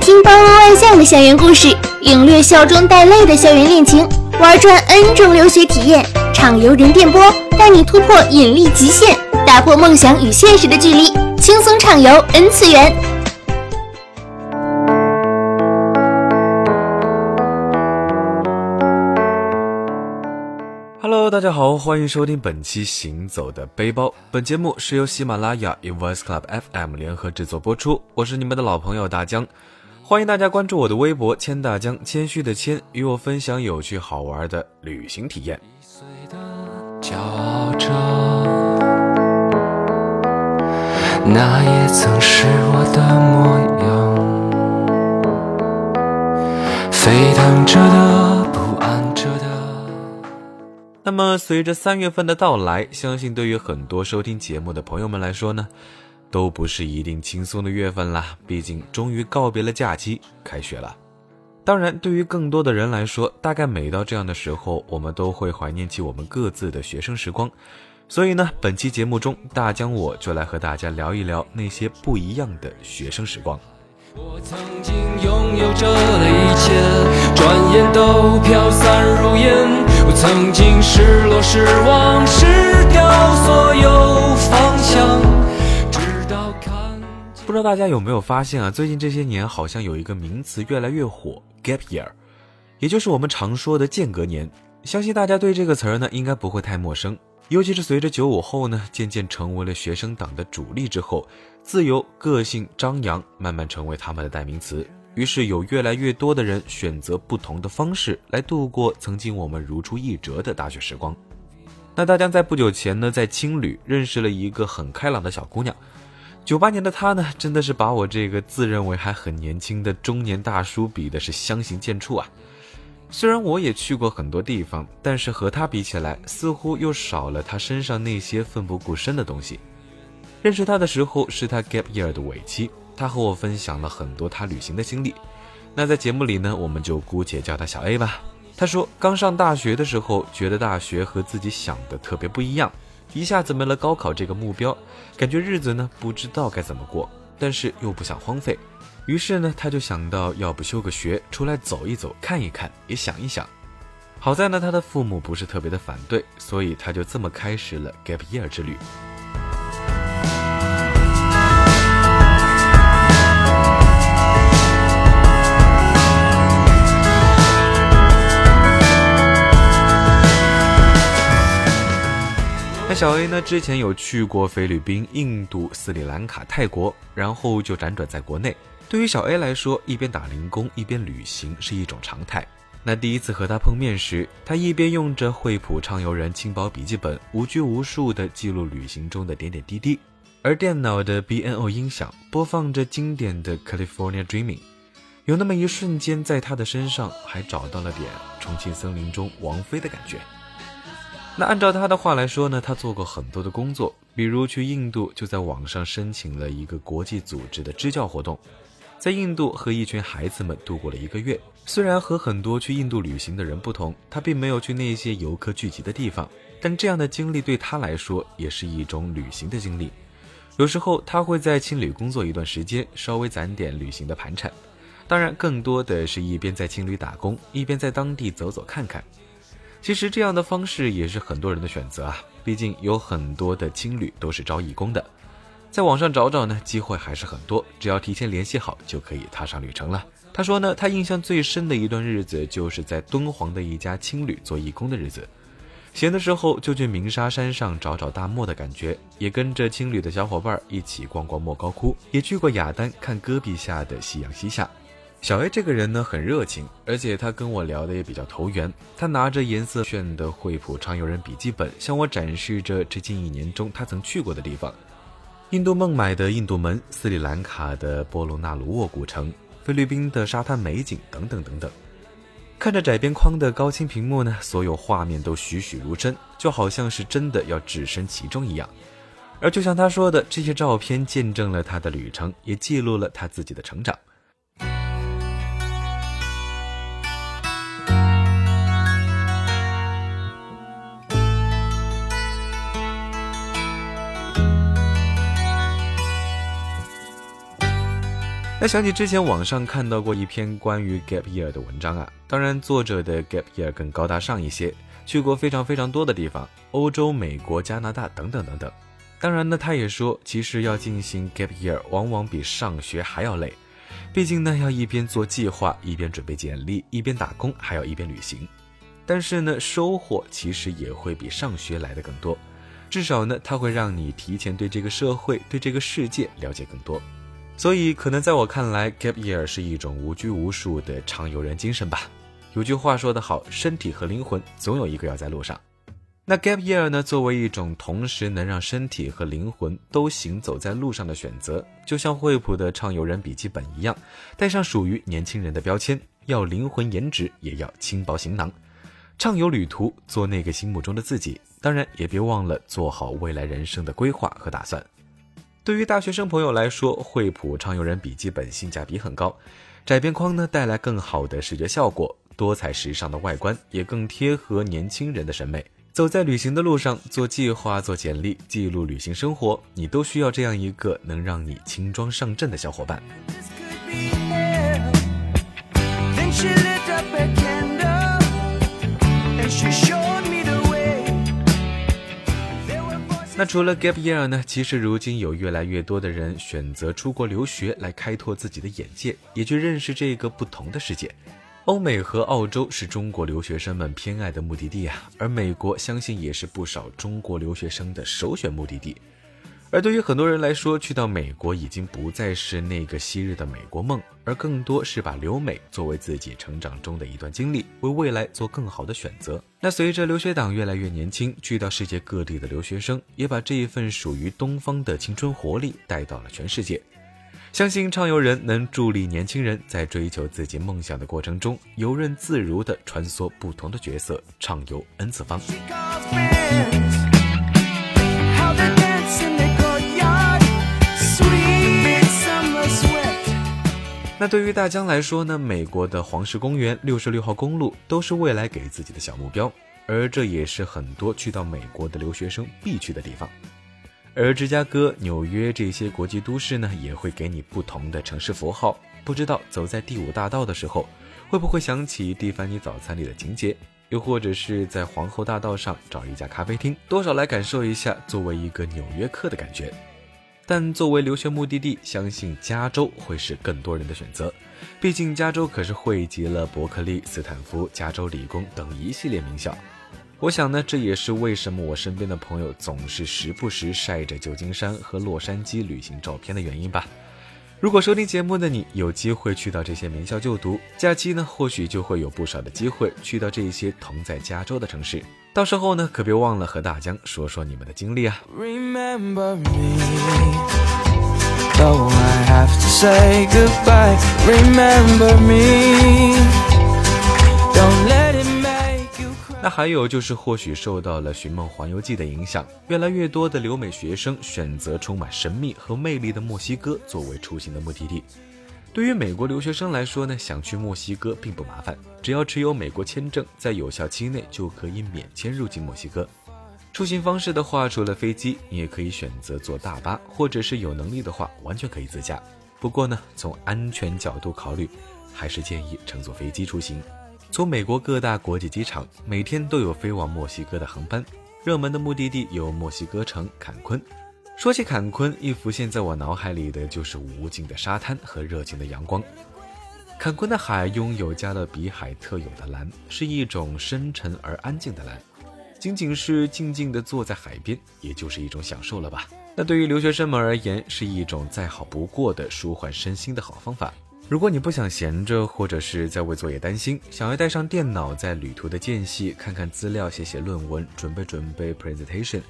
听包罗万象的校园故事，领略笑中带泪的校园恋情，玩转 N 种留学体验，畅游人电波，带你突破引力极限，打破梦想与现实的距离，轻松畅游 N 次元。Hello，大家好，欢迎收听本期《行走的背包》。本节目是由喜马拉雅与 Voice Club FM 联合制作播出。我是你们的老朋友大江，欢迎大家关注我的微博“千大江”，谦虚的谦，与我分享有趣好玩的旅行体验。那也曾是我的模样，沸腾着的，不安着的。那么，随着三月份的到来，相信对于很多收听节目的朋友们来说呢，都不是一定轻松的月份啦。毕竟，终于告别了假期，开学了。当然，对于更多的人来说，大概每到这样的时候，我们都会怀念起我们各自的学生时光。所以呢，本期节目中，大江我就来和大家聊一聊那些不一样的学生时光。我曾经拥有着的一切，转眼都飘散如烟。我曾经失落、失望、失掉所有不知道大家有没有发现啊？最近这些年，好像有一个名词越来越火，gap year，也就是我们常说的间隔年。相信大家对这个词儿呢，应该不会太陌生。尤其是随着九五后呢渐渐成为了学生党的主力之后，自由、个性、张扬慢慢成为他们的代名词。于是有越来越多的人选择不同的方式来度过曾经我们如出一辙的大学时光。那大江在不久前呢，在青旅认识了一个很开朗的小姑娘，九八年的他呢，真的是把我这个自认为还很年轻的中年大叔比的是相形见绌啊。虽然我也去过很多地方，但是和他比起来，似乎又少了他身上那些奋不顾身的东西。认识他的时候是他 gap year 的尾期，他和我分享了很多他旅行的经历。那在节目里呢，我们就姑且叫他小 A 吧。他说，刚上大学的时候，觉得大学和自己想的特别不一样，一下子没了高考这个目标，感觉日子呢不知道该怎么过，但是又不想荒废。于是呢，他就想到，要不休个学，出来走一走，看一看，也想一想。好在呢，他的父母不是特别的反对，所以他就这么开始了 gap year 之旅。小 A 呢，之前有去过菲律宾、印度、斯里兰卡、泰国，然后就辗转在国内。对于小 A 来说，一边打零工一边旅行是一种常态。那第一次和他碰面时，他一边用着惠普畅游人轻薄笔记本，无拘无束地记录旅行中的点点滴滴，而电脑的 BNO 音响播放着经典的 California Dreaming。有那么一瞬间，在他的身上还找到了点重庆森林中王菲的感觉。那按照他的话来说呢，他做过很多的工作，比如去印度就在网上申请了一个国际组织的支教活动。在印度和一群孩子们度过了一个月。虽然和很多去印度旅行的人不同，他并没有去那些游客聚集的地方，但这样的经历对他来说也是一种旅行的经历。有时候他会在青旅工作一段时间，稍微攒点旅行的盘缠。当然，更多的是一边在青旅打工，一边在当地走走看看。其实这样的方式也是很多人的选择啊，毕竟有很多的青旅都是招义工的。在网上找找呢，机会还是很多，只要提前联系好，就可以踏上旅程了。他说呢，他印象最深的一段日子，就是在敦煌的一家青旅做义工的日子。闲的时候就去鸣沙山上找找大漠的感觉，也跟着青旅的小伙伴一起逛逛莫高窟，也去过雅丹看戈壁下的夕阳西下。小 A 这个人呢很热情，而且他跟我聊的也比较投缘。他拿着颜色炫的惠普畅游人笔记本，向我展示着这近一年中他曾去过的地方。印度孟买的印度门，斯里兰卡的波罗纳鲁沃古城，菲律宾的沙滩美景等等等等。看着窄边框的高清屏幕呢，所有画面都栩栩如生，就好像是真的要置身其中一样。而就像他说的，这些照片见证了他的旅程，也记录了他自己的成长。那想起之前网上看到过一篇关于 gap year 的文章啊，当然作者的 gap year 更高大上一些，去过非常非常多的地方，欧洲、美国、加拿大等等等等。当然呢，他也说，其实要进行 gap year 往往比上学还要累，毕竟呢要一边做计划，一边准备简历，一边打工，还要一边旅行。但是呢，收获其实也会比上学来的更多，至少呢，它会让你提前对这个社会、对这个世界了解更多。所以，可能在我看来，gap year 是一种无拘无束的畅游人精神吧。有句话说得好，身体和灵魂总有一个要在路上。那 gap year 呢，作为一种同时能让身体和灵魂都行走在路上的选择，就像惠普的畅游人笔记本一样，带上属于年轻人的标签，要灵魂颜值，也要轻薄行囊。畅游旅途，做那个心目中的自己，当然也别忘了做好未来人生的规划和打算。对于大学生朋友来说，惠普畅游人笔记本性价比很高，窄边框呢带来更好的视觉效果，多彩时尚的外观也更贴合年轻人的审美。走在旅行的路上，做计划、做简历、记录旅行生活，你都需要这样一个能让你轻装上阵的小伙伴。那除了 gap year 呢？其实如今有越来越多的人选择出国留学来开拓自己的眼界，也去认识这个不同的世界。欧美和澳洲是中国留学生们偏爱的目的地啊，而美国相信也是不少中国留学生的首选目的地。而对于很多人来说，去到美国已经不再是那个昔日的美国梦，而更多是把留美作为自己成长中的一段经历，为未来做更好的选择。那随着留学党越来越年轻，去到世界各地的留学生也把这一份属于东方的青春活力带到了全世界。相信畅游人能助力年轻人在追求自己梦想的过程中，游刃自如地穿梭不同的角色，畅游 N 次方。那对于大疆来说呢？美国的黄石公园、六十六号公路都是未来给自己的小目标，而这也是很多去到美国的留学生必去的地方。而芝加哥、纽约这些国际都市呢，也会给你不同的城市符号。不知道走在第五大道的时候，会不会想起蒂凡尼早餐里的情节？又或者是在皇后大道上找一家咖啡厅，多少来感受一下作为一个纽约客的感觉。但作为留学目的地，相信加州会是更多人的选择。毕竟加州可是汇集了伯克利、斯坦福、加州理工等一系列名校。我想呢，这也是为什么我身边的朋友总是时不时晒着旧金山和洛杉矶旅行照片的原因吧。如果收听节目的你有机会去到这些名校就读，假期呢，或许就会有不少的机会去到这些同在加州的城市。到时候呢，可别忘了和大江说说你们的经历啊。那还有就是，或许受到了《寻梦环游记》的影响，越来越多的留美学生选择充满神秘和魅力的墨西哥作为出行的目的地。对于美国留学生来说呢，想去墨西哥并不麻烦，只要持有美国签证，在有效期内就可以免签入境墨西哥。出行方式的话，除了飞机，你也可以选择坐大巴，或者是有能力的话，完全可以自驾。不过呢，从安全角度考虑，还是建议乘坐飞机出行。从美国各大国际机场每天都有飞往墨西哥的航班，热门的目的地有墨西哥城、坎昆。说起坎昆，一浮现在我脑海里的就是无尽的沙滩和热情的阳光。坎昆的海拥有加勒比海特有的蓝，是一种深沉而安静的蓝，仅仅是静静地坐在海边，也就是一种享受了吧？那对于留学生们而言，是一种再好不过的舒缓身心的好方法。如果你不想闲着，或者是在为作业担心，想要带上电脑在旅途的间隙看看资料、写写论文、准备准备 presentation，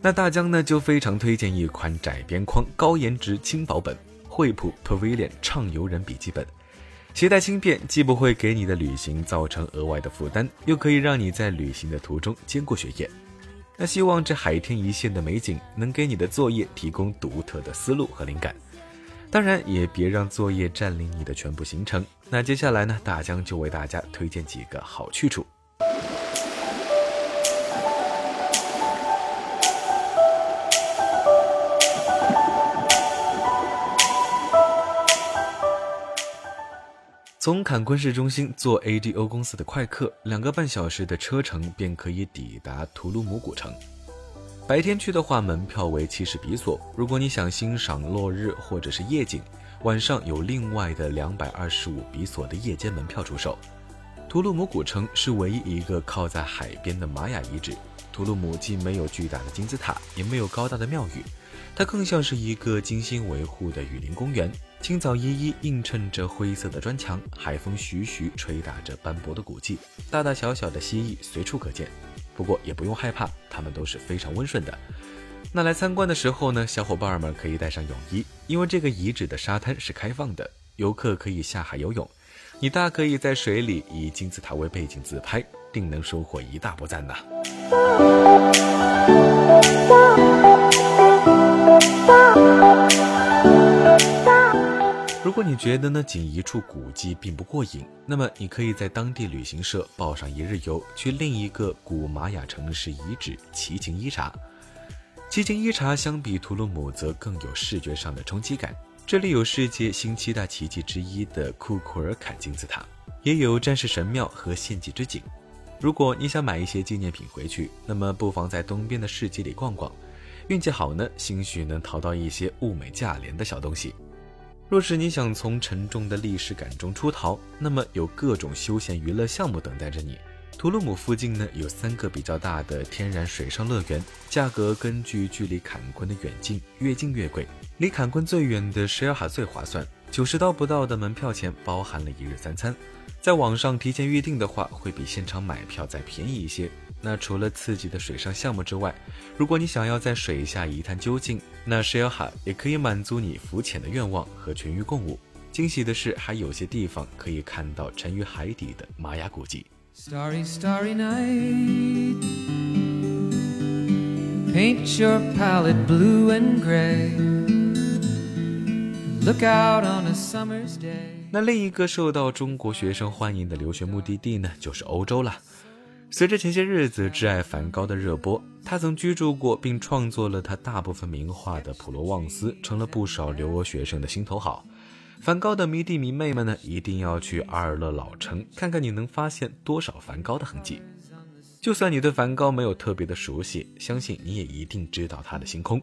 那大疆呢就非常推荐一款窄边框、高颜值轻薄本——惠普 Pavilion 畅游人笔记本。携带轻便，既不会给你的旅行造成额外的负担，又可以让你在旅行的途中兼顾学业。那希望这海天一线的美景能给你的作业提供独特的思路和灵感。当然，也别让作业占领你的全部行程。那接下来呢，大江就为大家推荐几个好去处。从坎昆市中心坐 ADO 公司的快客，两个半小时的车程便可以抵达图卢姆古城。白天去的话，门票为七十比索；如果你想欣赏落日或者是夜景，晚上有另外的两百二十五比索的夜间门票出售。图卢姆古城是唯一一个靠在海边的玛雅遗址。图卢姆既没有巨大的金字塔，也没有高大的庙宇，它更像是一个精心维护的雨林公园。青草依依映衬着灰色的砖墙，海风徐徐吹打着斑驳的古迹，大大小小的蜥蜴随处可见。不过也不用害怕，它们都是非常温顺的。那来参观的时候呢，小伙伴们可以带上泳衣，因为这个遗址的沙滩是开放的，游客可以下海游泳。你大可以在水里以金字塔为背景自拍，定能收获一大波赞呐。如果你觉得呢仅一处古迹并不过瘾，那么你可以在当地旅行社报上一日游，去另一个古玛雅城市遗址奇琴伊察。奇琴伊察相比图鲁姆则更有视觉上的冲击感。这里有世界新七大奇迹之一的库库尔坎金字塔，也有战士神庙和献祭之井。如果你想买一些纪念品回去，那么不妨在东边的市集里逛逛，运气好呢，兴许能淘到一些物美价廉的小东西。若是你想从沉重的历史感中出逃，那么有各种休闲娱乐项目等待着你。图鲁姆附近呢有三个比较大的天然水上乐园，价格根据距离坎昆的远近，越近越贵。离坎昆最远的什尔哈最划算，九十刀不到的门票钱包含了一日三餐。在网上提前预订的话，会比现场买票再便宜一些。那除了刺激的水上项目之外，如果你想要在水下一探究竟，那 Shell 海也可以满足你浮潜的愿望和全域共舞。惊喜的是，还有些地方可以看到沉于海底的玛雅古迹。Starry, starry night. Paint your palette blue and gray. Look out on a summer's day. 那另一个受到中国学生欢迎的留学目的地呢，就是欧洲了。随着前些日子挚爱梵高的热播，他曾居住过并创作了他大部分名画的普罗旺斯，成了不少留欧学生的心头好。梵高的迷弟迷妹们呢，一定要去阿尔勒老城看看，你能发现多少梵高的痕迹。就算你对梵高没有特别的熟悉，相信你也一定知道他的星空。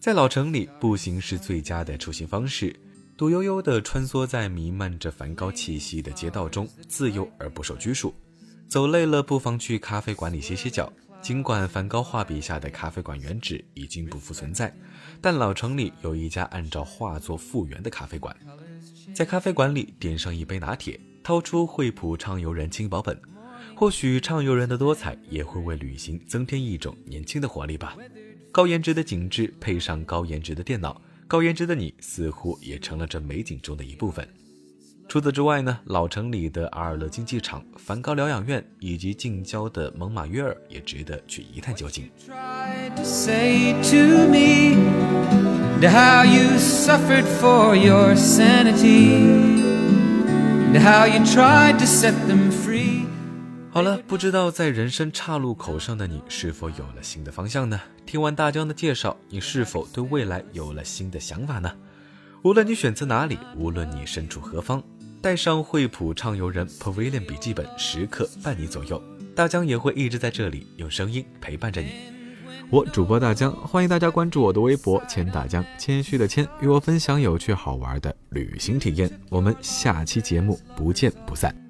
在老城里步行是最佳的出行方式，抖悠悠地穿梭在弥漫着梵高气息的街道中，自由而不受拘束。走累了，不妨去咖啡馆里歇歇脚。尽管梵高画笔下的咖啡馆原址已经不复存在，但老城里有一家按照画作复原的咖啡馆。在咖啡馆里点上一杯拿铁，掏出惠普畅游人轻薄本，或许畅游人的多彩也会为旅行增添一种年轻的活力吧。高颜值的景致配上高颜值的电脑，高颜值的你似乎也成了这美景中的一部分。除此之外呢，老城里的阿尔勒竞技场、梵高疗养院以及近郊的蒙马约尔也值得去一探究竟。好了，不知道在人生岔路口上的你是否有了新的方向呢？听完大江的介绍，你是否对未来有了新的想法呢？无论你选择哪里，无论你身处何方，带上惠普畅游人 Pavilion 笔记本，时刻伴你左右。大江也会一直在这里，用声音陪伴着你。我主播大江，欢迎大家关注我的微博“谦大江”，谦虚的谦，与我分享有趣好玩的旅行体验。我们下期节目不见不散。